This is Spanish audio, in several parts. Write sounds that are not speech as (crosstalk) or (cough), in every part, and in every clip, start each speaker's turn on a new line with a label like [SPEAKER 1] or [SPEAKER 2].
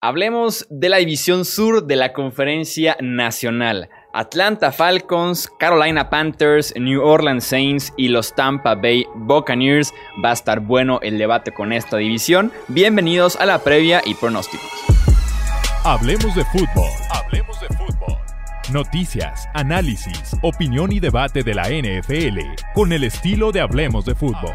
[SPEAKER 1] Hablemos de la división sur de la conferencia nacional. Atlanta Falcons, Carolina Panthers, New Orleans Saints y los Tampa Bay Buccaneers. Va a estar bueno el debate con esta división. Bienvenidos a la previa y pronósticos.
[SPEAKER 2] Hablemos de fútbol. Hablemos de fútbol. Noticias, análisis, opinión y debate de la NFL con el estilo de Hablemos de fútbol.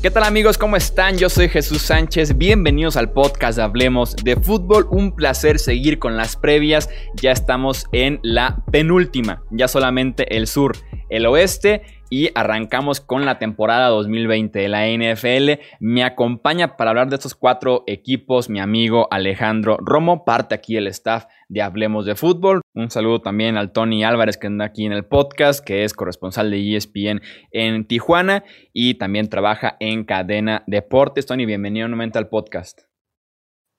[SPEAKER 1] ¿Qué tal amigos? ¿Cómo están? Yo soy Jesús Sánchez. Bienvenidos al podcast Hablemos de Fútbol. Un placer seguir con las previas. Ya estamos en la penúltima. Ya solamente el sur, el oeste y arrancamos con la temporada 2020 de la NFL. Me acompaña para hablar de estos cuatro equipos mi amigo Alejandro Romo, parte aquí el staff de Hablemos de Fútbol. Un saludo también al Tony Álvarez que anda aquí en el podcast, que es corresponsal de ESPN en Tijuana y también trabaja en Cadena Deportes. Tony, bienvenido nuevamente al podcast.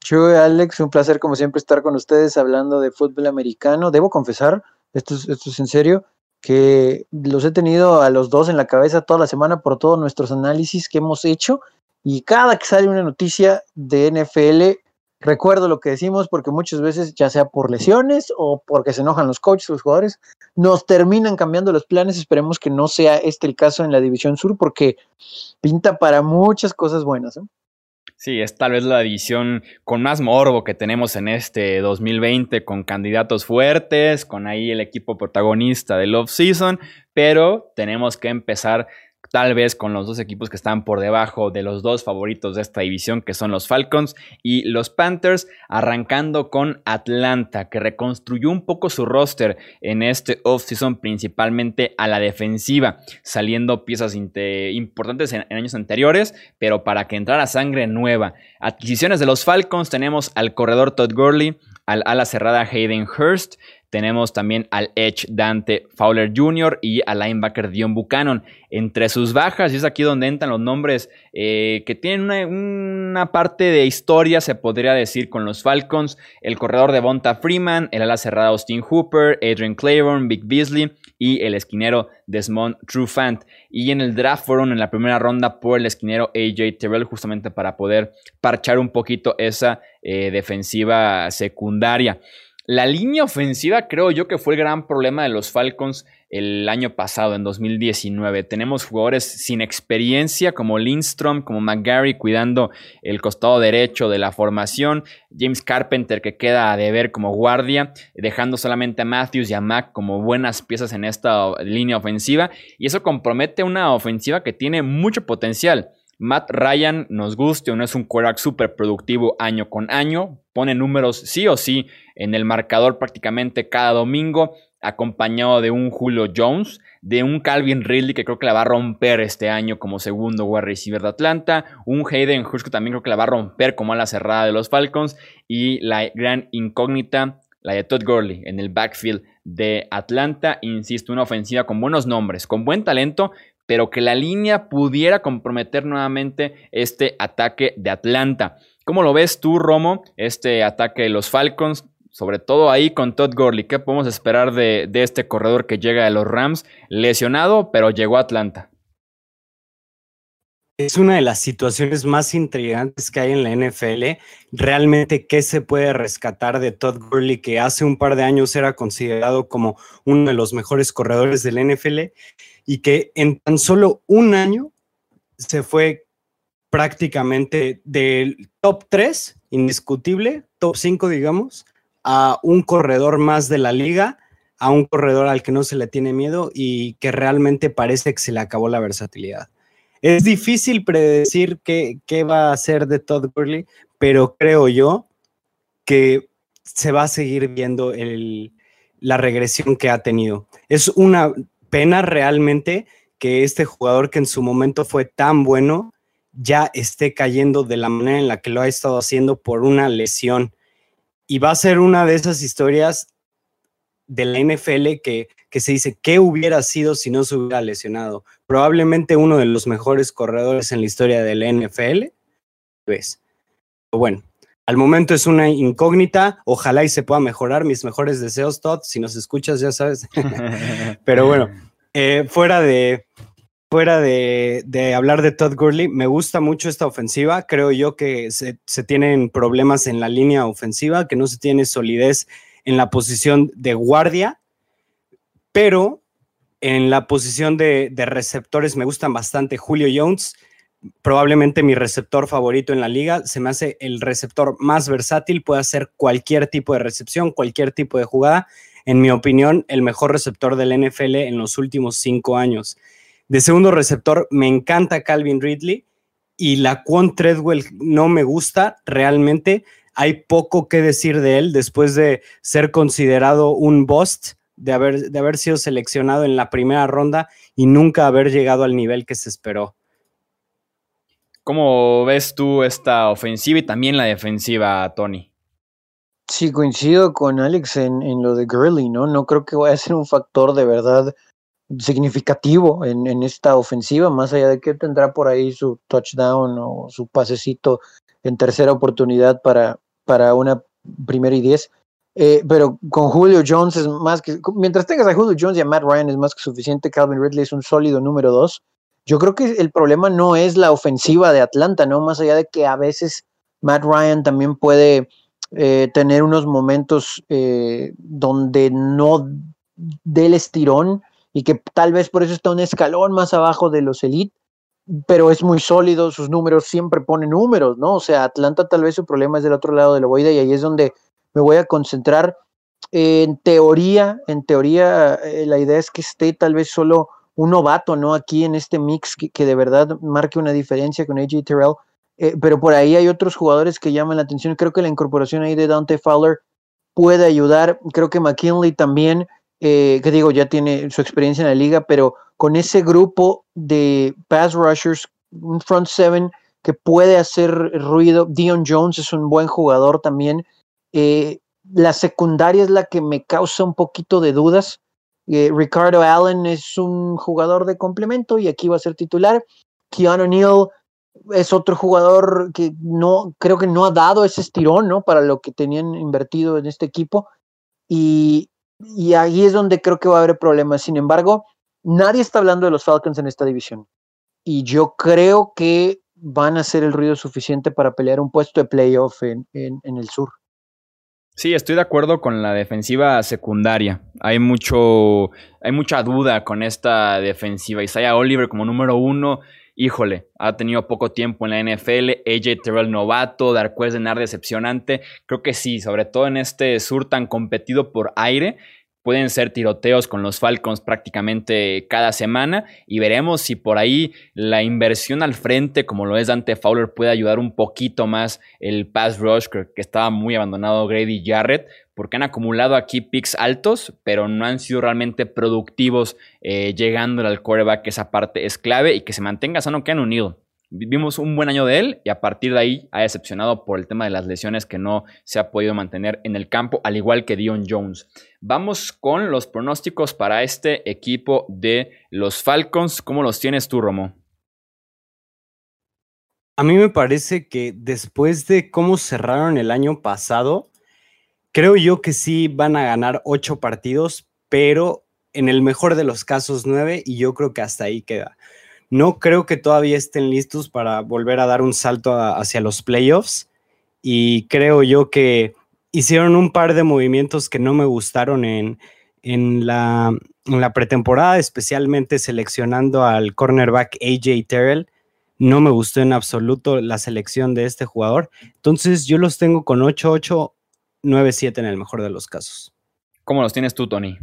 [SPEAKER 3] Yo, Alex, un placer como siempre estar con ustedes hablando de fútbol americano. Debo confesar, esto esto es en serio, que los he tenido a los dos en la cabeza toda la semana por todos nuestros análisis que hemos hecho y cada que sale una noticia de NFL recuerdo lo que decimos porque muchas veces ya sea por lesiones o porque se enojan los coaches, los jugadores, nos terminan cambiando los planes, esperemos que no sea este el caso en la División Sur porque pinta para muchas cosas buenas. ¿eh?
[SPEAKER 1] Sí, es tal vez la división con más morbo que tenemos en este 2020, con candidatos fuertes, con ahí el equipo protagonista del off-season, pero tenemos que empezar tal vez con los dos equipos que están por debajo de los dos favoritos de esta división, que son los Falcons y los Panthers, arrancando con Atlanta, que reconstruyó un poco su roster en este offseason, principalmente a la defensiva, saliendo piezas importantes en, años anteriores, pero para que entrara sangre nueva. Adquisiciones de los Falcons tenemos al corredor Todd Gurley, al ala cerrada Hayden Hurst, tenemos también al Edge Dante Fowler Jr. y al linebacker Dion Buchanan. Entre sus bajas, y es aquí donde entran los nombres eh, que tienen una, parte de historia, se podría decir, con los Falcons. El corredor de Bonta Freeman, el ala cerrada Austin Hooper, Adrian Claiborne, Big Beasley y el esquinero Desmond Trufant. Y en el draft fueron en la primera ronda por el esquinero AJ Terrell, justamente para poder parchar un poquito esa eh, defensiva secundaria. La línea ofensiva creo yo que fue el gran problema de los Falcons el año pasado, en 2019. Tenemos jugadores sin experiencia como Lindstrom, como McGarry cuidando el costado derecho de la formación. James Carpenter que queda a deber como guardia, dejando solamente a Matthews y a Mac como buenas piezas en esta línea ofensiva. Y eso compromete una ofensiva que tiene mucho potencial. Matt Ryan, nos guste o no es un quarterback súper productivo año con año, pone números sí o sí en el marcador prácticamente cada domingo, acompañado de un Julio Jones, de un Calvin Ridley que creo que la va a romper este año como segundo wide receiver de Atlanta, un Hayden Hurst que también creo que la va a romper como a la cerrada de los Falcons y la gran incógnita, la de Todd Gurley en el backfield de Atlanta, insisto, una ofensiva con buenos nombres, con buen talento, pero que la línea pudiera comprometer nuevamente este ataque de Atlanta. ¿Cómo lo ves tú, Romo, este ataque de los Falcons? Sobre todo ahí con Todd Gurley. ¿Qué podemos esperar de, de este corredor que llega de los Rams? Lesionado, pero llegó a Atlanta.
[SPEAKER 4] Es una de las situaciones más intrigantes que hay en la NFL. Realmente, ¿qué se puede rescatar de Todd Gurley, que hace un par de años era considerado como uno de los mejores corredores del NFL y que en tan solo un año se fue prácticamente del top 3, indiscutible, top 5, digamos, a un corredor más de la liga, a un corredor al que no se le tiene miedo y que realmente parece que se le acabó la versatilidad. Es difícil predecir qué, qué va a hacer de Todd Gurley, pero creo yo que se va a seguir viendo la regresión que ha tenido. Es una pena realmente que este jugador que en su momento fue tan bueno ya esté cayendo de la manera en la que lo ha estado haciendo por una lesión. Y va a ser una de esas historias de la NFL que, que se dice, ¿qué hubiera sido si no se hubiera lesionado? Probablemente uno de los mejores corredores en la historia de la NFL. Pues, bueno, al momento es una incógnita, ojalá y se pueda mejorar. Mis mejores deseos, Todd, si nos escuchas, ya sabes. (laughs) Pero bueno, eh, fuera de, fuera de, hablar de Todd Gurley, me gusta mucho esta ofensiva. Creo yo que se, tienen problemas en la línea ofensiva, que no se tiene solidez en la posición de guardia, pero en la posición de, receptores me gustan bastante Julio Jones probablemente mi receptor favorito en la liga. Se me hace el receptor más versátil, puede hacer cualquier tipo de recepción, cualquier tipo de jugada. En mi opinión, el mejor receptor del NFL en los últimos cinco años. De segundo receptor, me encanta Calvin Ridley y la Quan Treadwell no me gusta realmente. Hay poco que decir de él después de ser considerado un bust, de haber, de haber sido seleccionado en la primera ronda y nunca haber llegado al nivel que se esperó.
[SPEAKER 1] ¿Cómo ves tú esta ofensiva y también la defensiva, Tony?
[SPEAKER 3] Sí, coincido con Alex en, lo de Gurley, ¿no? No creo que vaya a ser un factor de verdad significativo en, esta ofensiva, más allá de que tendrá por ahí su touchdown o su pasecito en tercera oportunidad para, para una primera y diez. Eh, pero con Julio Jones es más que, mientras tengas a Julio Jones y a Matt Ryan es más que suficiente, Calvin Ridley es un sólido número dos. Yo creo que el problema no es la ofensiva de Atlanta, ¿no? Más allá de que a veces Matt Ryan también puede eh, tener unos momentos eh, donde no dé el estirón y que tal vez por eso está un escalón más abajo de los Elite, pero es muy sólido, sus números siempre ponen números, ¿no? O sea, Atlanta tal vez su problema es del otro lado de la boida y ahí es donde me voy a concentrar. en teoría, en teoría, eh, la idea es que esté tal vez solo un novato, ¿no? Aquí en este mix que, de verdad marque una diferencia con AJ Terrell. Eh, pero por ahí hay otros jugadores que llaman la atención. Creo que la incorporación ahí de Dante Fowler puede ayudar. Creo que McKinley también, eh, que digo, ya tiene su experiencia en la liga, pero con ese grupo de pass rushers, un front seven que puede hacer ruido. Dion Jones es un buen jugador también. Eh, la secundaria es la que me causa un poquito de dudas. Eh, Ricardo Allen es un jugador de complemento y aquí va a ser titular. Keanu Neal es otro jugador que no, creo que no ha dado ese estirón, ¿no? Para lo que tenían invertido en este equipo. Y, y ahí es donde creo que va a haber problemas. Sin embargo, nadie está hablando de los Falcons en esta división. Y yo creo que van a hacer el ruido suficiente para pelear un puesto de playoff en, en, en el sur.
[SPEAKER 1] Sí, estoy de acuerdo con la defensiva secundaria. Hay mucho, hay mucha duda con esta defensiva. Isaiah Oliver como número uno, híjole, ha tenido poco tiempo en la NFL. AJ Terrell novato, Darquez de Nar decepcionante. Creo que sí, sobre todo en este sur tan competido por aire pueden ser tiroteos con los Falcons prácticamente cada semana y veremos si por ahí la inversión al frente, como lo es Dante Fowler, puede ayudar un poquito más el pass rush, que estaba muy abandonado Grady Jarrett, porque han acumulado aquí picks altos, pero no han sido realmente productivos eh, llegando al quarterback, esa parte es clave y que se mantenga sano que han unido. Vimos un buen año de él y a partir de ahí ha decepcionado por el tema de las lesiones que no se ha podido mantener en el campo, al igual que Dion Jones. Vamos con los pronósticos para este equipo de los Falcons. ¿Cómo los tienes tú, Romo?
[SPEAKER 4] A mí me parece que después de cómo cerraron el año pasado, creo yo que sí van a ganar ocho partidos, pero en el mejor de los casos nueve y yo creo que hasta ahí queda. No creo que todavía estén listos para volver a dar un salto hacia los playoffs y creo yo que hicieron un par de movimientos que no me gustaron en, en, la, pretemporada, especialmente seleccionando al cornerback AJ Terrell. No me gustó en absoluto la selección de este jugador. Entonces yo los tengo con 8-8, 9-7 en el mejor de los casos.
[SPEAKER 1] ¿Cómo los tienes tú, Tony?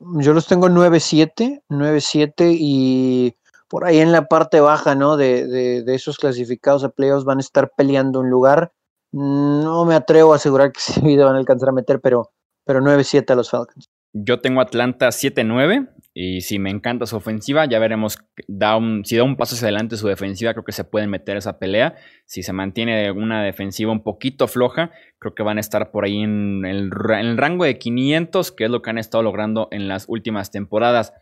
[SPEAKER 3] Yo los tengo 9-7, 9-7 y por ahí en la parte baja, ¿no? De, de, esos clasificados a playoffs van a estar peleando un lugar. No me atrevo a asegurar que (laughs) sí van a alcanzar a meter, pero, pero 9-7 a los Falcons.
[SPEAKER 1] Yo tengo Atlanta 7-9 y si me encanta su ofensiva, ya veremos da un, si da un paso hacia adelante su defensiva, creo que se pueden meter esa pelea. Si se mantiene una defensiva un poquito floja, creo que van a estar por ahí en el, rango de 500, que es lo que han estado logrando en las últimas temporadas.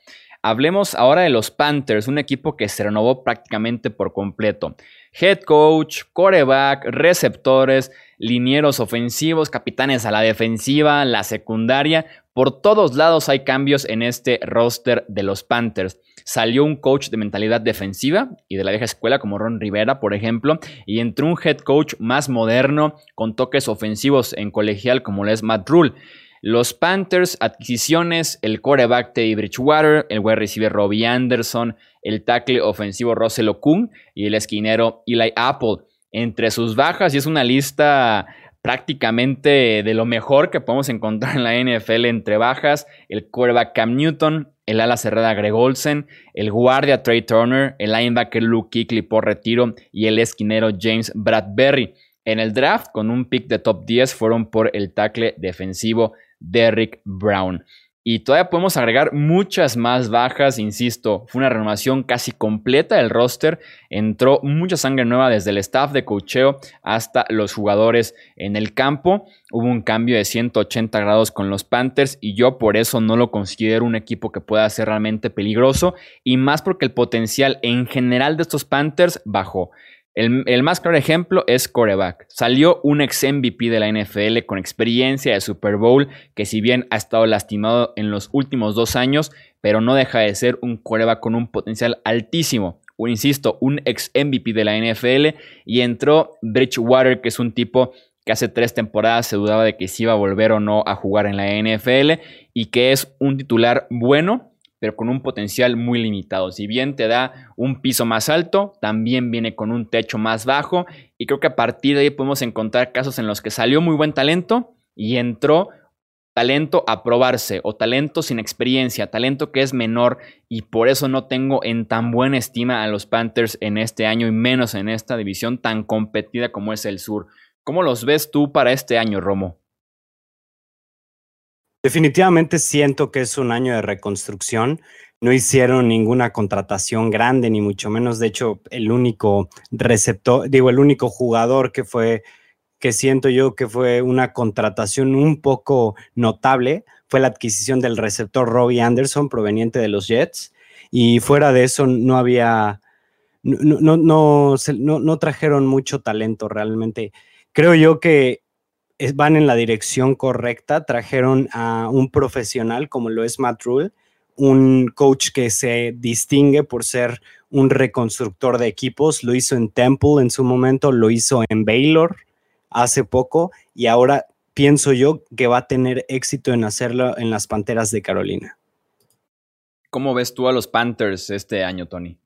[SPEAKER 1] hablemos ahora de los Panthers, un equipo que se renovó prácticamente por completo. Head coach, coreback, receptores, linieros ofensivos, capitanes a la defensiva, la secundaria. Por todos lados hay cambios en este roster de los Panthers. Salió un coach de mentalidad defensiva y de la vieja escuela como Ron Rivera, por ejemplo, y entró un head coach más moderno con toques ofensivos en colegial como lo es Matt Rule. Los Panthers, adquisiciones, el coreback Teddy Bridgewater, el wide receiver Robbie Anderson, el tackle ofensivo Russell Okung y el esquinero Eli Apple. Entre sus bajas, y es una lista prácticamente de lo mejor que podemos encontrar en la NFL entre bajas, el quarterback Cam Newton, el ala cerrada Greg Olsen, el guardia Trey Turner, el linebacker Luke Kuechly por retiro y el esquinero James Bradbury. En el draft, con un pick de top 10, fueron por el tackle defensivo Derrick Brown. Y todavía podemos agregar muchas más bajas, insisto, fue una renovación casi completa del roster, entró mucha sangre nueva desde el staff de cocheo hasta los jugadores en el campo, hubo un cambio de 180 grados con los Panthers y yo por eso no lo considero un equipo que pueda ser realmente peligroso y más porque el potencial en general de estos Panthers bajó. El, más claro ejemplo es coreback. Salió un ex MVP de la NFL con experiencia de Super Bowl, que si bien ha estado lastimado en los últimos dos años, pero no deja de ser un coreback con un potencial altísimo. Un, insisto, un ex MVP de la NFL y entró Bridgewater, que es un tipo que hace tres temporadas se dudaba de que si iba a volver o no a jugar en la NFL y que es un titular bueno, pero con un potencial muy limitado. Si bien te da un piso más alto, también viene con un techo más bajo y creo que a partir de ahí podemos encontrar casos en los que salió muy buen talento y entró talento a probarse o talento sin experiencia, talento que es menor y por eso no tengo en tan buena estima a los Panthers en este año y menos en esta división tan competida como es el sur. ¿Cómo los ves tú para este año, Romo?
[SPEAKER 4] Definitivamente siento que es un año de reconstrucción. No hicieron ninguna contratación grande, ni mucho menos. De hecho, el único receptor, digo, el único jugador que fue, que siento yo que fue una contratación un poco notable, fue la adquisición del receptor Robbie Anderson, proveniente de los Jets. Y fuera de eso, no había, no, no, no, trajeron mucho talento realmente. Creo yo que van en la dirección correcta, trajeron a un profesional como lo es Matt Rule, un coach que se distingue por ser un reconstructor de equipos, lo hizo en Temple en su momento, lo hizo en Baylor hace poco y ahora pienso yo que va a tener éxito en hacerlo en las Panteras de Carolina.
[SPEAKER 1] ¿Cómo ves tú a los Panthers este año, Tony?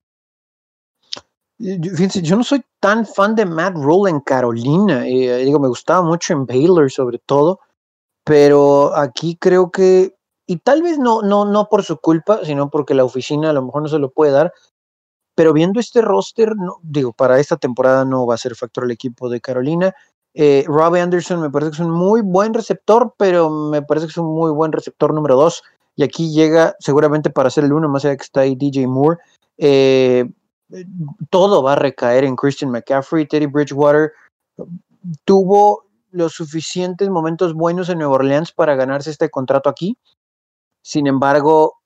[SPEAKER 3] Fíjense, yo no soy tan fan de Matt Rule en Carolina. Eh, digo, me gustaba mucho en Baylor sobre todo, pero aquí creo que, y tal vez no, no, no por su culpa, sino porque la oficina a lo mejor no se lo puede dar, pero viendo este roster, no, digo, para esta temporada no va a ser factor el equipo de Carolina. Eh, Robbie Anderson me parece que es un muy buen receptor, pero me parece que es un muy buen receptor número dos. Y aquí llega seguramente para ser el uno, más allá que está ahí DJ Moore. Eh, todo va a recaer en Christian McCaffrey. Teddy Bridgewater tuvo los suficientes momentos buenos en Nueva Orleans para ganarse este contrato aquí. Sin embargo,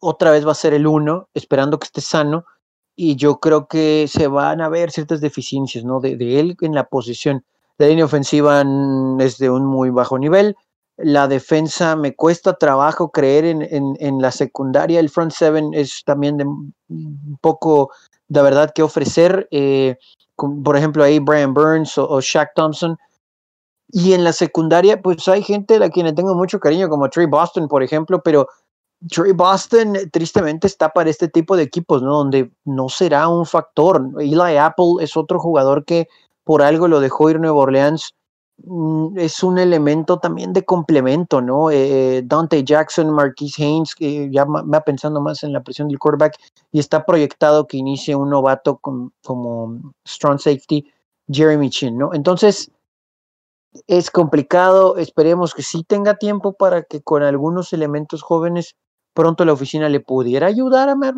[SPEAKER 3] otra vez va a ser el uno, esperando que esté sano. Y yo creo que se van a ver ciertas deficiencias ¿no? de, de él en la posición. La línea ofensiva es de un muy bajo nivel la defensa me cuesta trabajo creer en, en, la secundaria. El front seven es también de un poco de verdad que ofrecer. Eh, por ejemplo, ahí Brian Burns o, Shaq Thompson. Y en la secundaria, pues hay gente a la quien le tengo mucho cariño, como Trey Boston, por ejemplo, pero Trey Boston tristemente está para este tipo de equipos, ¿no? Donde no será un factor. Eli Apple es otro jugador que por algo lo dejó ir Nueva Orleans es un elemento también de complemento, ¿no? Eh, Dante Jackson, Marquise Haynes, que ya va pensando más en la presión del quarterback y está proyectado que inicie un novato como strong safety, Jeremy Chin, ¿no? Entonces, es complicado, esperemos que sí tenga tiempo para que con algunos elementos jóvenes pronto la oficina le pudiera ayudar a Matt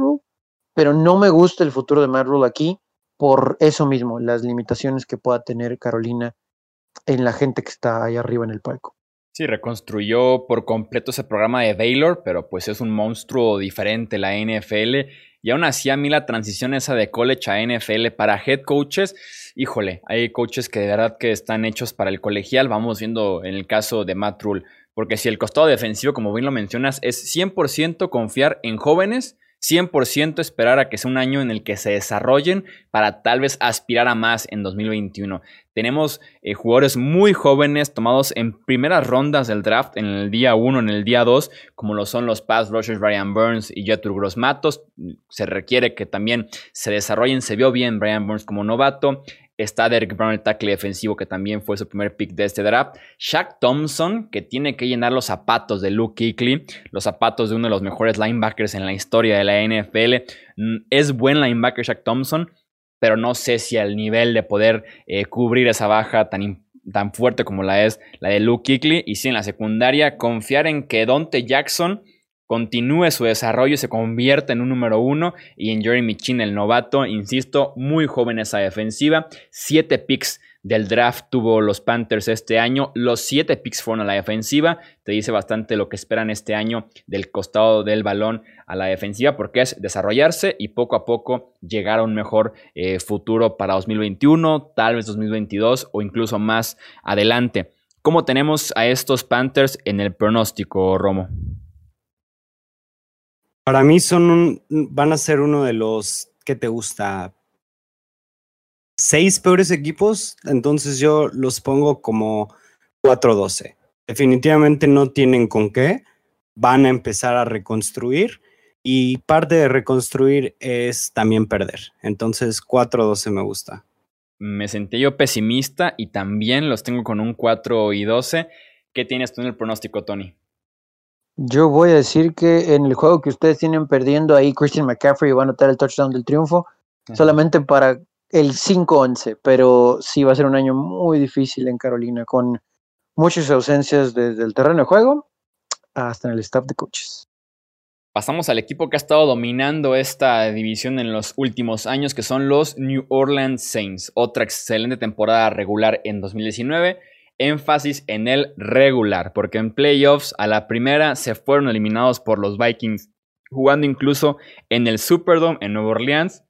[SPEAKER 3] pero no me gusta el futuro de Matt aquí por eso mismo, las limitaciones que pueda tener Carolina en la gente que está ahí arriba en el palco.
[SPEAKER 1] Sí, reconstruyó por completo ese programa de Baylor, pero pues es un monstruo diferente la NFL. Y aún así a mí la transición esa de college a NFL para head coaches, híjole, hay coaches que de verdad que están hechos para el colegial. Vamos viendo en el caso de Matt Rule. Porque si el costado defensivo, como bien lo mencionas, es 100% confiar en jóvenes 100% esperar a que sea un año en el que se desarrollen para tal vez aspirar a más en 2021. Tenemos eh, jugadores muy jóvenes tomados en primeras rondas del draft, en el día 1, en el día 2, como lo son los pass rushers Brian Burns y Jetur Gross Matos. Se requiere que también se desarrollen. Se vio bien Brian Burns como novato. Está Derek Brown, el tackle defensivo, que también fue su primer pick de este draft. Shaq Thompson, que tiene que llenar los zapatos de Luke Kuechly, los zapatos de uno de los mejores linebackers en la historia de la NFL. Mm, es buen linebacker Shaq Thompson, pero no sé si al nivel de poder eh, cubrir esa baja tan, tan fuerte como la es la de Luke Kuechly. Y si en la secundaria, confiar en que Dante Jackson continúe su desarrollo y se convierta en un número uno. Y en Jeremy Chin, el novato, insisto, muy joven esa defensiva. Siete picks del draft tuvo los Panthers este año. Los siete picks fueron a la defensiva. Te dice bastante lo que esperan este año del costado del balón a la defensiva, porque es desarrollarse y poco a poco llegar a un mejor eh, futuro para 2021, tal vez 2022 o incluso más adelante. ¿Cómo tenemos a estos Panthers en el pronóstico, Romo?
[SPEAKER 4] Para mí son un, van a ser uno de los que te gusta seis peores equipos, entonces yo los pongo como 4-12. Definitivamente no tienen con qué, van a empezar a reconstruir y parte de reconstruir es también perder. Entonces 4-12 me gusta.
[SPEAKER 1] Me sentí yo pesimista y también los tengo con un 4 y 12. ¿Qué tienes tú en el pronóstico, Tony?
[SPEAKER 3] Yo voy a decir que en el juego que ustedes tienen perdiendo ahí, Christian McCaffrey va a anotar el touchdown del triunfo, solamente para el 5-11, pero sí va a ser un año muy difícil en Carolina, con muchas ausencias desde el terreno de juego hasta en el staff de coaches.
[SPEAKER 1] Pasamos al equipo que ha estado dominando esta división en los últimos años, que son los New Orleans Saints. Otra excelente temporada regular en 2019 énfasis en el regular, porque en playoffs a la primera se fueron eliminados por los Vikings, jugando incluso en el Superdome en Nueva Orleans.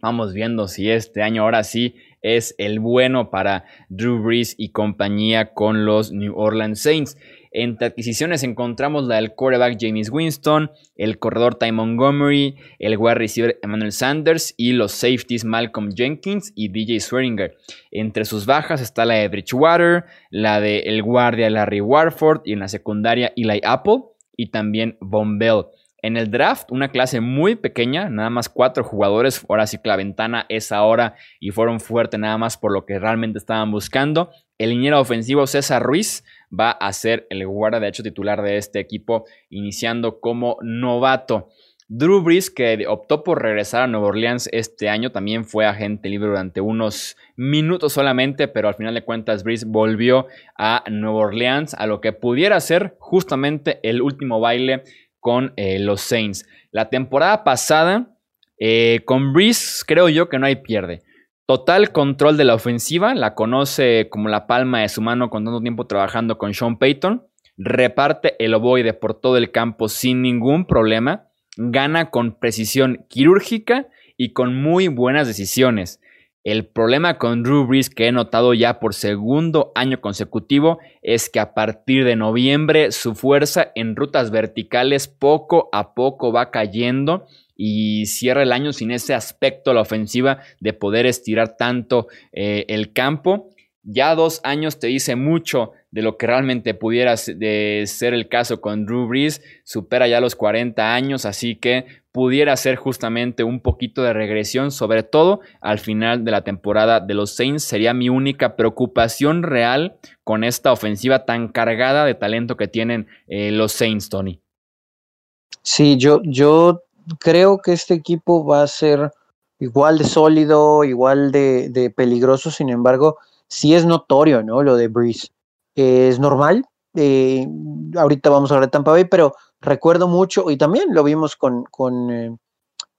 [SPEAKER 1] Vamos viendo si este año ahora sí es el bueno para Drew Brees y compañía con los New Orleans Saints. Entre adquisiciones encontramos la del quarterback James Winston, el corredor Ty Montgomery, el wide receiver Emmanuel Sanders y los safeties Malcolm Jenkins y DJ Swearinger. Entre sus bajas está la de Bridgewater, la de el guardia Larry Warford y en la secundaria Eli Apple y también Von Bell. En el draft, una clase muy pequeña, nada más cuatro jugadores. Ahora sí que la ventana es ahora y fueron fuertes nada más por lo que realmente estaban buscando. El liniero ofensivo César Ruiz va a ser el guarda de hecho titular de este equipo, iniciando como novato. Drew Brees, que optó por regresar a Nueva Orleans este año, también fue agente libre durante unos minutos solamente, pero al final de cuentas Brees volvió a Nueva Orleans, a lo que pudiera ser justamente el último baile con eh, los Saints. La temporada pasada, eh, con Brees, creo yo que no hay pierde. Total control de la ofensiva, la conoce como la palma de su mano con tanto tiempo trabajando con Sean Payton. Reparte el ovoide por todo el campo sin ningún problema. Gana con precisión quirúrgica y con muy buenas decisiones. El problema con Drew Brees que he notado ya por segundo año consecutivo es que a partir de noviembre su fuerza en rutas verticales poco a poco va cayendo y cierra el año sin ese aspecto, la ofensiva, de poder estirar tanto eh, el campo. Ya dos años te dice mucho de lo que realmente pudiera ser el caso con Drew Brees. Supera ya los 40 años, así que pudiera ser justamente un poquito de regresión, sobre todo al final de la temporada de los Saints. Sería mi única preocupación real con esta ofensiva tan cargada de talento que tienen eh, los Saints, Tony.
[SPEAKER 3] Sí, yo, yo creo que este equipo va a ser igual de sólido, igual de, peligroso, sin embargo, sí es notorio, ¿no? Lo de Breeze. es normal. Eh, ahorita vamos a hablar de Tampa Bay, pero recuerdo mucho, y también lo vimos con, con eh,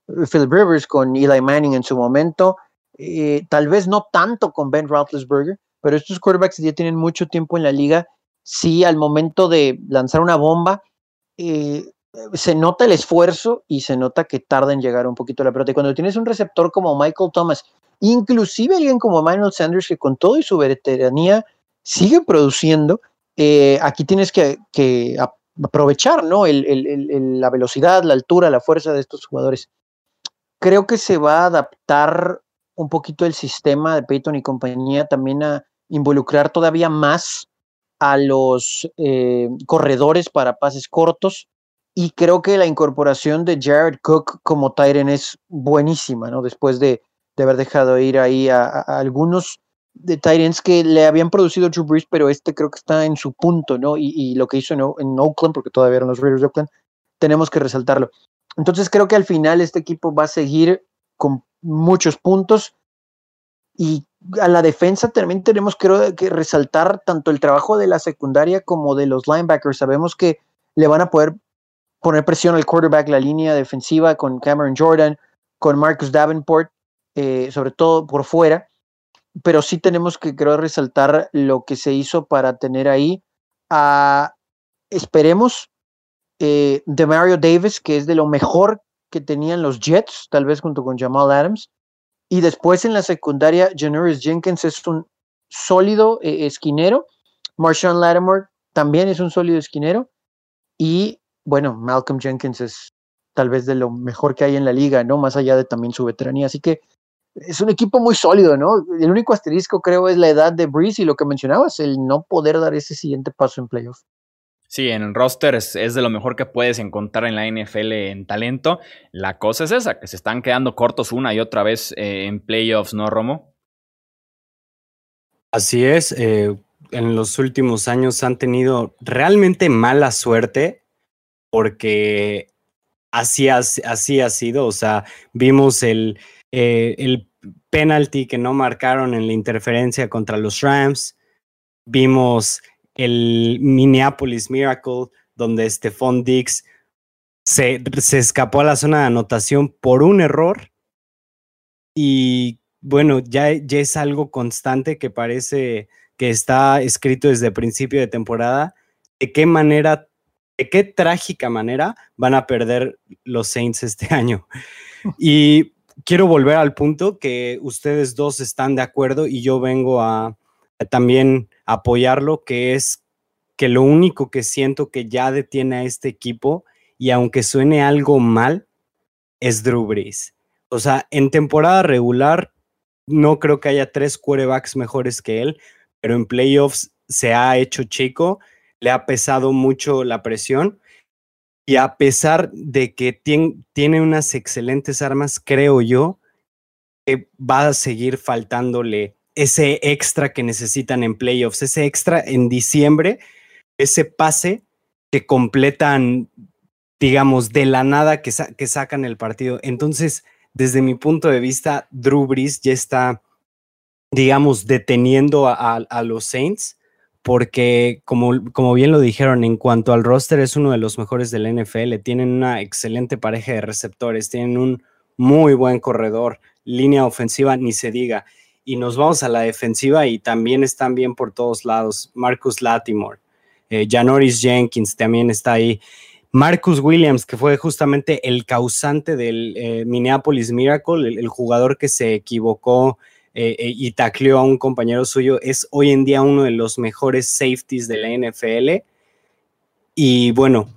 [SPEAKER 3] Phil Rivers, con Eli Manning en su momento, eh, tal vez no tanto con Ben Roethlisberger, pero estos quarterbacks ya tienen mucho tiempo en la liga sí al momento de lanzar una bomba, eh, se nota el esfuerzo y se nota que tarda en llegar un poquito la pelota. Y cuando tienes un receptor como Michael Thomas, inclusive alguien como Manuel Sanders, que con todo y su veteranía sigue produciendo, eh, aquí tienes que, aprovechar ¿no? la velocidad, la altura, la fuerza de estos jugadores. Creo que se va a adaptar un poquito el sistema de Peyton y compañía también a involucrar todavía más a los eh, corredores para pases cortos. Y creo que la incorporación de Jared Cook como Tyren es buenísima, ¿no? Después de, haber dejado ir ahí a, algunos de Tyrants que le habían producido Drew Brees, pero este creo que está en su punto, ¿no? Y, lo que hizo en, en, Oakland, porque todavía eran los Raiders de Oakland, tenemos que resaltarlo. Entonces creo que al final este equipo va a seguir con muchos puntos y a la defensa también tenemos creo, que resaltar tanto el trabajo de la secundaria como de los linebackers. Sabemos que le van a poder poner presión al quarterback, la línea defensiva con Cameron Jordan, con Marcus Davenport, eh, sobre todo por fuera. Pero sí tenemos que creo resaltar lo que se hizo para tener ahí a, esperemos, eh, de Mario Davis, que es de lo mejor que tenían los Jets, tal vez junto con Jamal Adams. Y después en la secundaria, Janoris Jenkins es un sólido eh, esquinero. Marshawn Lattimore también es un sólido esquinero. Y bueno, Malcolm Jenkins es tal vez de lo mejor que hay en la liga, ¿no? Más allá de también su veteranía. Así que es un equipo muy sólido, ¿no? El único asterisco creo es la edad de Breeze y lo que mencionabas, el no poder dar ese siguiente paso en playoffs.
[SPEAKER 1] Sí, en roster es, de lo mejor que puedes encontrar en la NFL en talento. La cosa es esa, que se están quedando cortos una y otra vez eh, en playoffs, ¿no, Romo?
[SPEAKER 4] Así es. Eh, en los últimos años han tenido realmente mala suerte porque así así ha sido. O sea, vimos el, eh, el penalty que no marcaron en la interferencia contra los Rams. Vimos el Minneapolis Miracle, donde Stephon Dix se, se, escapó a la zona de anotación por un error. Y bueno, ya, ya es algo constante que parece que está escrito desde el principio de temporada. ¿De qué manera, de qué trágica manera van a perder los Saints este (laughs) año? (laughs) Y quiero volver al punto que ustedes dos están de acuerdo y yo vengo a, también apoyarlo, que es que lo único que siento que ya detiene a este equipo, y aunque suene algo mal, es Drew Brees. O sea, en temporada regular no creo que haya tres quarterbacks mejores que él, pero en playoffs se ha hecho chico, le ha pesado mucho la presión. Y a pesar de que tiene, unas excelentes armas, creo yo que va a seguir faltándole ese extra que necesitan en playoffs, ese extra en diciembre, ese pase que completan, digamos, de la nada que, que sacan el partido. Entonces, desde mi punto de vista, Drew Brees ya está, digamos, deteniendo a los Saints, porque como, como bien lo dijeron, en cuanto al roster es uno de los mejores del NFL, tienen una excelente pareja de receptores, tienen un muy buen corredor, línea ofensiva, ni se diga y nos vamos a la defensiva y también están bien por todos lados. Marcus Latimore, eh, Janoris Jenkins también está ahí. Marcus Williams, que fue justamente el causante del eh, Minneapolis Miracle, el, jugador que se equivocó eh, y tacleó a un compañero suyo, es hoy en día uno de los mejores safeties de la NFL. Y bueno,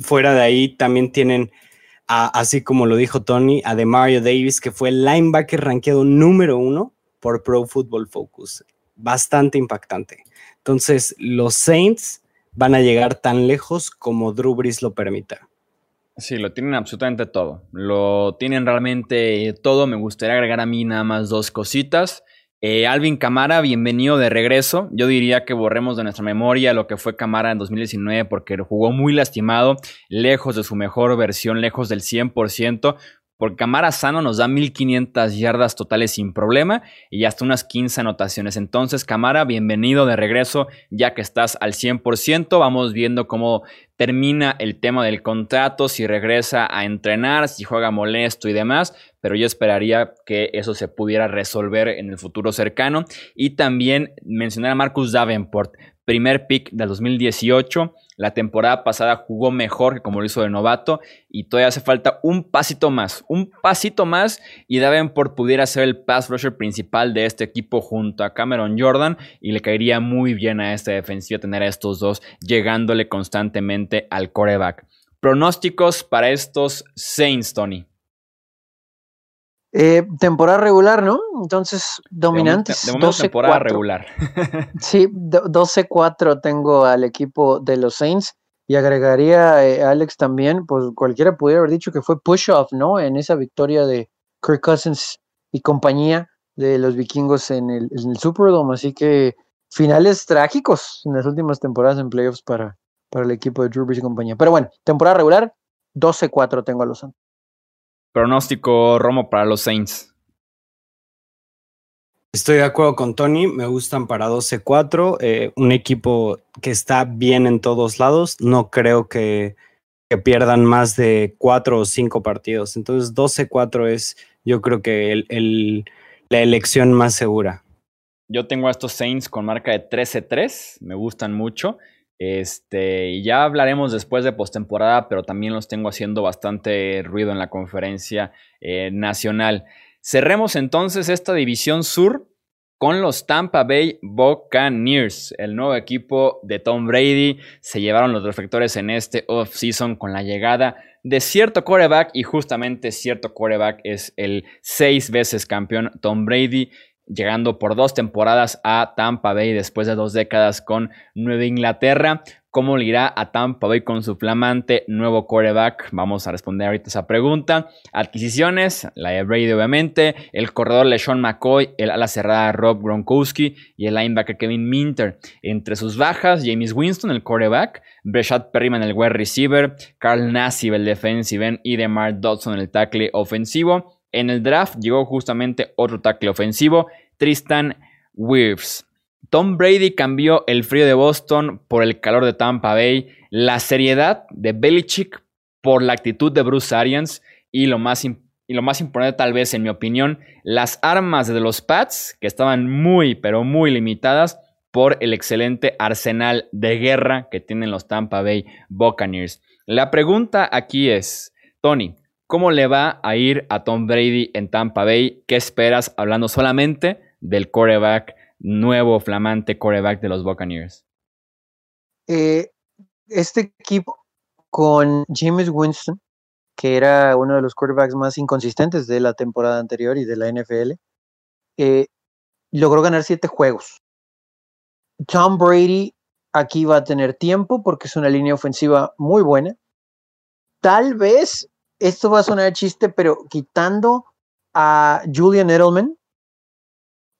[SPEAKER 4] fuera de ahí también tienen, así como lo dijo Tony, a Demario Davis, que fue el linebacker rankeado número uno por Pro Football Focus. Bastante impactante. Entonces, los Saints van a llegar tan lejos como Drew Brees lo permita.
[SPEAKER 1] Sí, lo tienen absolutamente todo. Lo tienen realmente todo. Me gustaría agregar a mí nada más dos cositas. Eh, Alvin Camara, bienvenido de regreso. Yo diría que borremos de nuestra memoria lo que fue Camara en 2019 porque jugó muy lastimado, lejos de su mejor versión, lejos del 100%. Porque Camara sano nos da 1500 yardas totales sin problema y hasta unas 15 anotaciones. Entonces, Camara, bienvenido de regreso, ya que estás al 100%. Vamos viendo cómo termina el tema del contrato, si regresa a entrenar, si juega molesto y demás, pero yo esperaría que eso se pudiera resolver en el futuro cercano. Y también mencionar a Marcus Davenport, primer pick del 2018. La temporada pasada jugó mejor que como lo hizo de novato y todavía hace falta un pasito más, un pasito más y Davenport pudiera ser el pass rusher principal de este equipo junto a Cameron Jordan y le caería muy bien a esta defensiva tener a estos dos llegándole constantemente al coreback. Pronósticos para estos Saints, Tony.
[SPEAKER 3] Eh, temporada regular, ¿no? Entonces, dominantes.
[SPEAKER 1] De, temporada regular. (laughs)
[SPEAKER 3] sí, 12-4 tengo al equipo de los Saints. Y agregaría eh, Alex también, pues cualquiera pudiera haber dicho que fue push-off, ¿no? En esa victoria de Kirk Cousins y compañía de los vikingos en el, en el Superdome. Así que finales trágicos en las últimas temporadas en playoffs para, para el equipo de Drew Brees y compañía. Pero bueno, temporada regular, 12-4 tengo a los Santos.
[SPEAKER 1] Pronóstico Romo para los Saints.
[SPEAKER 4] Estoy de acuerdo con Tony, me gustan para 12-4, eh, un equipo que está bien en todos lados, no creo que, pierdan más de 4 o 5 partidos, entonces 12-4 es yo creo que la elección más segura.
[SPEAKER 1] Yo tengo a estos Saints con marca de 13-3, me gustan mucho. Este, y ya hablaremos después de postemporada, pero también los tengo haciendo bastante ruido en la conferencia eh, nacional. Cerremos entonces esta división sur con los Tampa Bay Buccaneers, el nuevo equipo de Tom Brady. Se llevaron los reflectores en este off-season con la llegada de cierto quarterback y justamente cierto quarterback es el seis veces campeón Tom Brady llegando por dos temporadas a Tampa Bay después de dos décadas con Nueva Inglaterra. ¿Cómo le irá a Tampa Bay con su flamante nuevo quarterback? Vamos a responder ahorita esa pregunta. Adquisiciones, la de Brady obviamente, el corredor LeSean McCoy, el ala cerrada Rob Gronkowski y el linebacker Kevin Minter. Entre sus bajas, James Winston, el quarterback, Breshad Perryman, el wide receiver, Carl Nassib, el defensive end y DeMar Dodson, el tackle ofensivo. En el draft llegó justamente otro tackle ofensivo, Tristan Wirfs. Tom Brady cambió el frío de Boston por el calor de Tampa Bay, la seriedad de Belichick por la actitud de Bruce Arians y lo más, y lo más importante tal vez en mi opinión, las armas de los Pats que estaban muy pero muy limitadas por el excelente arsenal de guerra que tienen los Tampa Bay Buccaneers. La pregunta aquí es, Tony, ¿Cómo le va a ir a Tom Brady en Tampa Bay? ¿Qué esperas hablando solamente del coreback, nuevo, flamante coreback de los Buccaneers?
[SPEAKER 3] Eh, este equipo con James Winston, que era uno de los quarterbacks más inconsistentes de la temporada anterior y de la NFL, eh, logró ganar siete juegos. Tom Brady aquí va a tener tiempo porque es una línea ofensiva muy buena. Tal vez esto va a sonar chiste, pero quitando a Julian Edelman,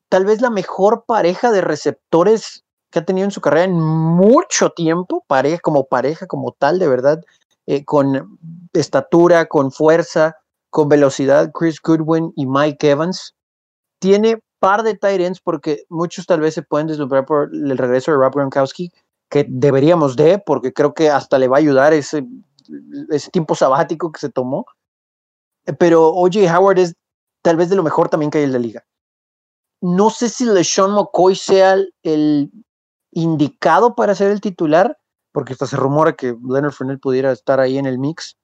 [SPEAKER 3] tal vez la mejor pareja de receptores que ha tenido en su carrera en mucho tiempo, pareja, como pareja, como tal, de verdad, eh, con estatura, con fuerza, con velocidad, Chris Goodwin y Mike Evans. Tiene par de tight ends porque muchos tal vez se pueden deslumbrar por el regreso de Rob Gronkowski, que deberíamos de, porque creo que hasta le va a ayudar ese ese tiempo sabático que se tomó. Pero OJ Howard es tal vez de lo mejor también que hay en la liga. No sé si LeSean McCoy sea el indicado para ser el titular, porque hasta se rumora que Leonard Fournette pudiera estar ahí en el mix,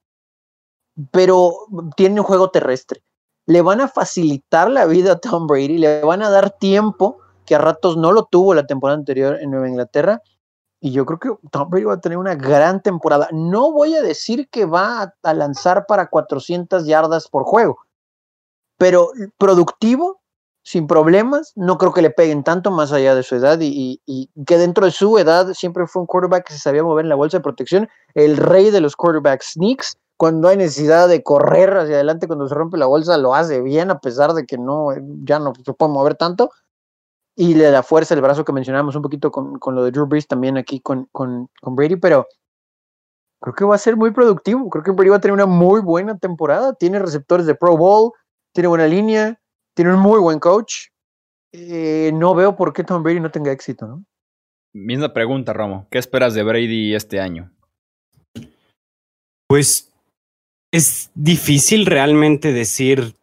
[SPEAKER 3] pero tiene un juego terrestre. Le van a facilitar la vida a Tom Brady, le van a dar tiempo que a ratos no lo tuvo la temporada anterior en Nueva Inglaterra, y yo creo que Tom Brady va a tener una gran temporada. No voy a decir que va a, lanzar para 400 yardas por juego, pero productivo, sin problemas. No creo que le peguen tanto más allá de su edad y, que dentro de su edad siempre fue un quarterback que se sabía mover en la bolsa de protección. El rey de los quarterback sneaks. Cuando hay necesidad de correr hacia adelante, cuando se rompe la bolsa, lo hace bien, a pesar de que no, ya no se puede mover tanto y le da fuerza el brazo que mencionábamos un poquito con, con lo de Drew Brees también aquí con, con, con, Brady, pero creo que va a ser muy productivo. Creo que Brady va a tener una muy buena temporada. Tiene receptores de Pro Bowl, tiene buena línea, tiene un muy buen coach. Eh, no veo por qué Tom Brady no tenga éxito, ¿no?
[SPEAKER 1] Misma pregunta, Romo. ¿Qué esperas de Brady este año?
[SPEAKER 4] Pues es difícil realmente decir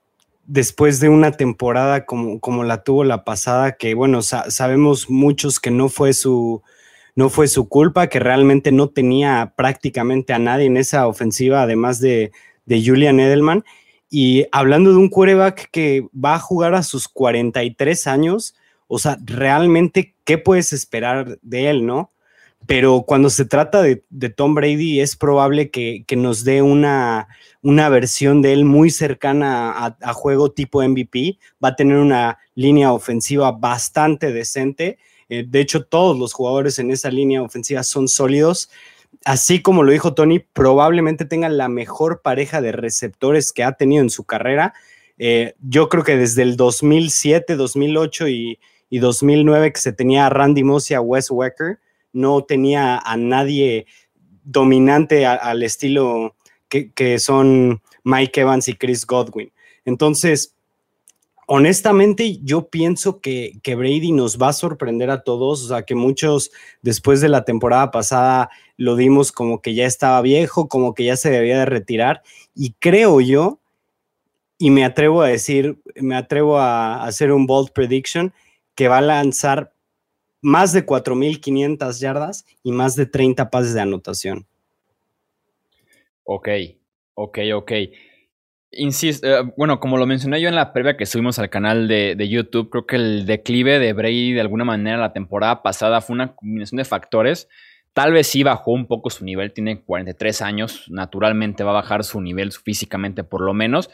[SPEAKER 4] después de una temporada como, como la tuvo la pasada, que bueno, sabemos muchos que no fue su no fue su culpa, que realmente no tenía prácticamente a nadie en esa ofensiva, además de, de Julian Edelman. Y hablando de un quarterback que va a jugar a sus 43 años, o sea, realmente, ¿qué puedes esperar de él, no? Pero cuando se trata de, Tom Brady, es probable que, nos dé una, una, versión de él muy cercana a, juego tipo MVP. Va a tener una línea ofensiva bastante decente eh, de hecho, todos los jugadores en esa línea ofensiva son sólidos. Así como lo dijo Tony, probablemente tenga la mejor pareja de receptores que ha tenido en su carrera. Eh, yo creo que desde el 2007, 2008 y, 2009 que se tenía a Randy Moss y a Wes Wecker, no tenía a nadie dominante al estilo que, que, son Mike Evans y Chris Godwin. Entonces, honestamente, yo pienso que, Brady nos va a sorprender a todos, o sea, que muchos después de la temporada pasada lo dimos como que ya estaba viejo, como que ya se debía de retirar, y creo yo, y me atrevo a decir, me atrevo a, hacer un bold prediction, que va a lanzar más de 4.500 yardas y más de 30 pases de anotación.
[SPEAKER 1] Ok, ok, ok. Insisto, eh, bueno, como lo mencioné yo en la previa que subimos al canal de, YouTube, creo que el declive de Brady de alguna manera la temporada pasada fue una combinación de factores. Tal vez sí bajó un poco su nivel, tiene 43 años, naturalmente va a bajar su nivel físicamente por lo menos.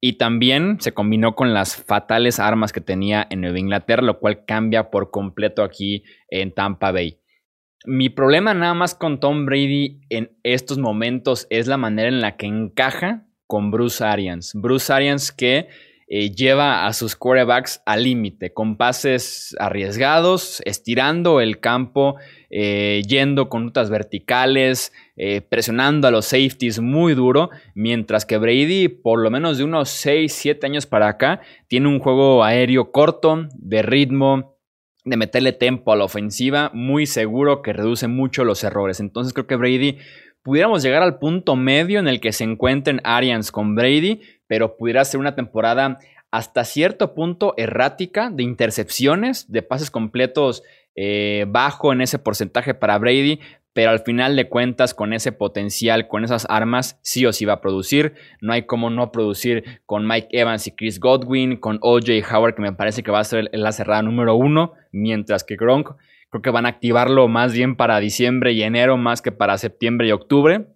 [SPEAKER 1] Y también se combinó con las fatales armas que tenía en Nueva Inglaterra, lo cual cambia por completo aquí en Tampa Bay. Mi problema nada más con Tom Brady en estos momentos es la manera en la que encaja con Bruce Arians. Bruce Arians que eh, lleva a sus quarterbacks al límite, con pases arriesgados, estirando el campo, eh, yendo con rutas verticales, eh, presionando a los safeties muy duro, mientras que Brady, por lo menos de unos 6, 7 años para acá, tiene un juego aéreo corto, de ritmo, de meterle tempo a la ofensiva, muy seguro que reduce mucho los errores. Entonces creo que Brady pudiéramos llegar al punto medio en el que se encuentren Arians con Brady, pero pudiera ser una temporada hasta cierto punto errática de intercepciones, de pases completos eh, bajo en ese porcentaje para Brady, pero al final de cuentas con ese potencial, con esas armas, sí o sí va a producir. No hay como no producir con Mike Evans y Chris Godwin, con OJ Howard, que me parece que va a ser la cerrada número uno, mientras que Gronk Creo que van a activarlo más bien para diciembre y enero más que para septiembre y octubre.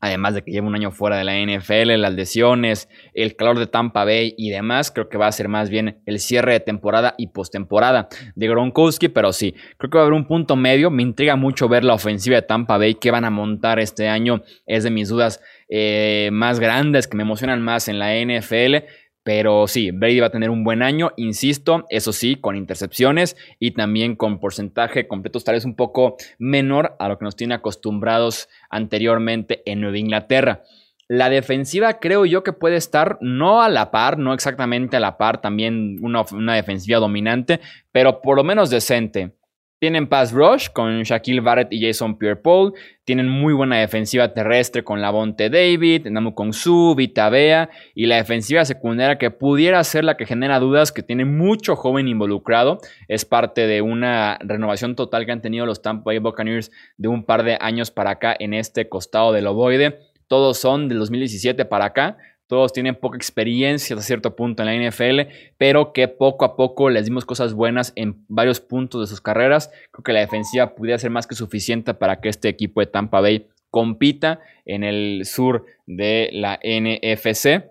[SPEAKER 1] Además de que lleva un año fuera de la NFL, las lesiones, el calor de Tampa Bay y demás, creo que va a ser más bien el cierre de temporada y postemporada de Gronkowski, pero sí, creo que va a haber un punto medio. Me intriga mucho ver la ofensiva de Tampa Bay que van a montar este año. Es de mis dudas eh, más grandes que me emocionan más en la NFL. Pero sí, Brady va a tener un buen año, insisto, eso sí, con intercepciones y también con porcentaje completo, tal vez un poco menor a lo que nos tiene acostumbrados anteriormente en Nueva Inglaterra. La defensiva creo yo que puede estar no a la par, no exactamente a la par, también una, una defensiva dominante, pero por lo menos decente. Tienen pass rush con Shaquille Barrett y Jason Pierre-Paul. Tienen muy buena defensiva terrestre con Lavonte David, Namu Su, Vita Bea. Y la defensiva secundaria que pudiera ser la que genera dudas, que tiene mucho joven involucrado. Es parte de una renovación total que han tenido los Tampa Bay Buccaneers de un par de años para acá en este costado del ovoide. Todos son del 2017 para acá. Todos tienen poca experiencia hasta cierto punto en la NFL, pero que poco a poco les dimos cosas buenas en varios puntos de sus carreras. Creo que la defensiva pudiera ser más que suficiente para que este equipo de Tampa Bay compita en el sur de la NFC.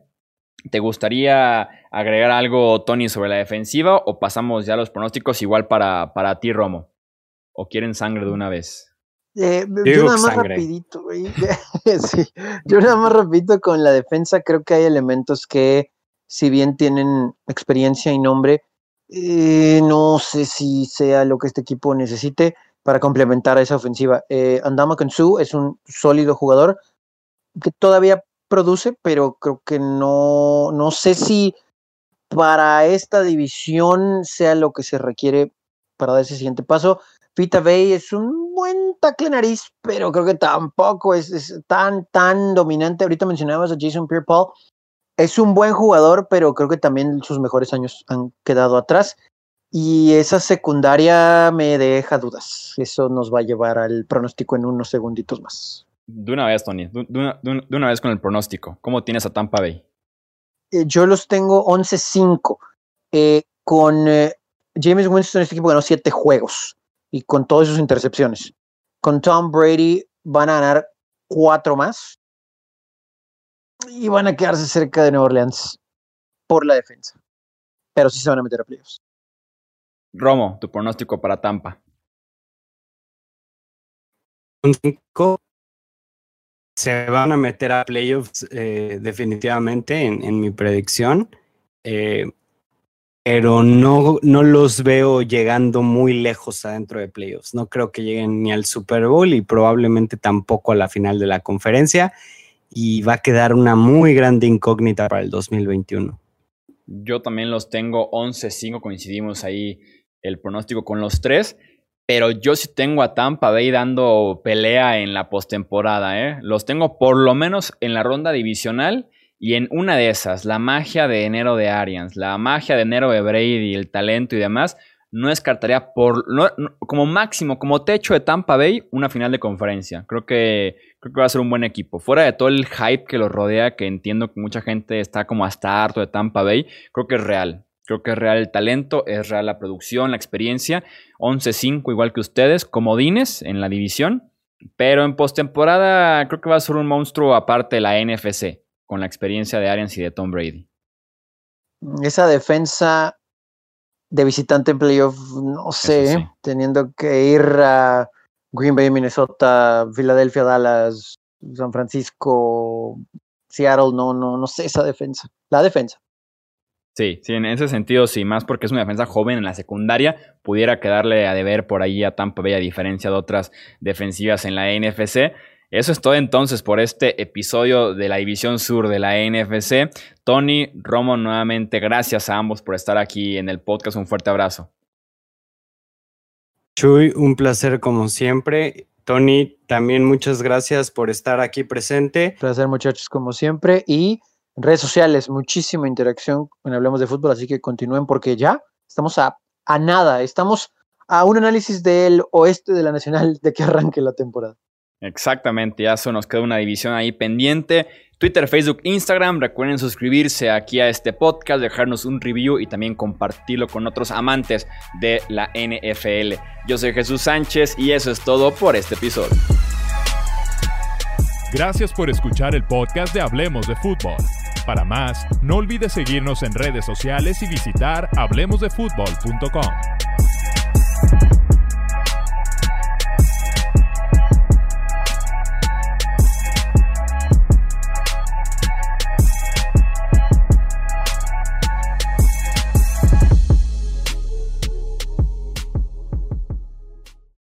[SPEAKER 1] ¿Te gustaría agregar algo, Tony, sobre la defensiva o pasamos ya a los pronósticos igual para, para ti, Romo? ¿O quieren sangre de una vez?
[SPEAKER 3] Eh, yo nada más rapidito, (laughs) Yo nada más rapidito con la defensa, creo que hay elementos que, si bien tienen experiencia y nombre, eh, no sé si sea lo que este equipo necesite para complementar a esa ofensiva. Eh, Andama Kansu es un sólido jugador que todavía produce, pero creo que no, no sé si para esta división sea lo que se requiere para dar ese siguiente paso. Pita Bay es un buen tackle nariz, pero creo que tampoco es, tan, tan dominante. Ahorita mencionabas a Jason Pierre-Paul. Es un buen jugador, pero creo que también sus mejores años han quedado atrás. Y esa secundaria me deja dudas. Eso nos va a llevar al pronóstico en unos segunditos más.
[SPEAKER 1] De una vez, Tony, de una, vez con el pronóstico. ¿Cómo tienes a Tampa Bay?
[SPEAKER 3] Eh, yo los tengo 11-5. Eh, con eh, James Winston, este equipo ganó 7 juegos y con todas sus intercepciones. Con Tom Brady van a ganar 4 más y van a quedarse cerca de Nueva Orleans por la defensa. Pero sí se van a meter a playoffs.
[SPEAKER 1] Romo, tu pronóstico para Tampa.
[SPEAKER 4] Un 5 se van a meter a playoffs eh, definitivamente en, mi predicción, eh, pero no, no los veo llegando muy lejos adentro de playoffs. No creo que lleguen ni al Super Bowl y probablemente tampoco a la final de la conferencia y va a quedar una muy grande incógnita para el 2021.
[SPEAKER 1] Yo también los tengo 11-5, coincidimos ahí el pronóstico con los tres. Pero yo sí tengo a Tampa Bay dando pelea en la postemporada, ¿eh? Los tengo por lo menos en la ronda divisional y en una de esas, la magia de enero de Arians, la magia de enero de Brady, el talento y demás, no descartaría por como máximo, como techo de Tampa Bay, una final de conferencia. Creo que, creo que va a ser un buen equipo. Fuera de todo el hype que los rodea, que entiendo que mucha gente está como hasta harto de Tampa Bay, creo que es real. Creo que es real el talento, es real la producción, la experiencia. 11-5 igual que ustedes, comodines en la división. Pero en postemporada creo que va a ser un monstruo aparte de la NFC, con la experiencia de Arians y de Tom Brady.
[SPEAKER 3] Esa defensa de visitante en playoff, no sé, teniendo que ir a Green Bay, Minnesota, Filadelfia, Dallas, San Francisco, Seattle, no, no, no sé esa defensa. La defensa.
[SPEAKER 1] Sí, sí, en ese sentido sí, más porque es una defensa joven en la secundaria, pudiera quedarle a deber por ahí a Tampa Bay a diferencia de otras defensivas en la NFC. Eso es todo entonces por este episodio de la División Sur de la NFC. Tony, Romo, nuevamente gracias a ambos por estar aquí en el podcast. Un fuerte abrazo.
[SPEAKER 4] Chuy, un placer como siempre. Tony, también muchas gracias por estar aquí presente.
[SPEAKER 3] Placer muchachos como siempre y redes sociales, muchísima interacción en Hablemos de Fútbol, así que continúen porque ya estamos a, a nada, estamos a un análisis del oeste de la Nacional de que arranque la temporada.
[SPEAKER 1] Exactamente, ya eso nos queda una división ahí pendiente. Twitter, Facebook, Instagram. Recuerden suscribirse aquí a este podcast, dejarnos un review y también compartirlo con otros amantes de la NFL. Yo soy Jesús Sánchez y eso es todo por este episodio.
[SPEAKER 2] Gracias por escuchar el podcast de Hablemos de Fútbol. Para más, no olvides seguirnos en redes sociales y visitar hablemosdefutbol.com.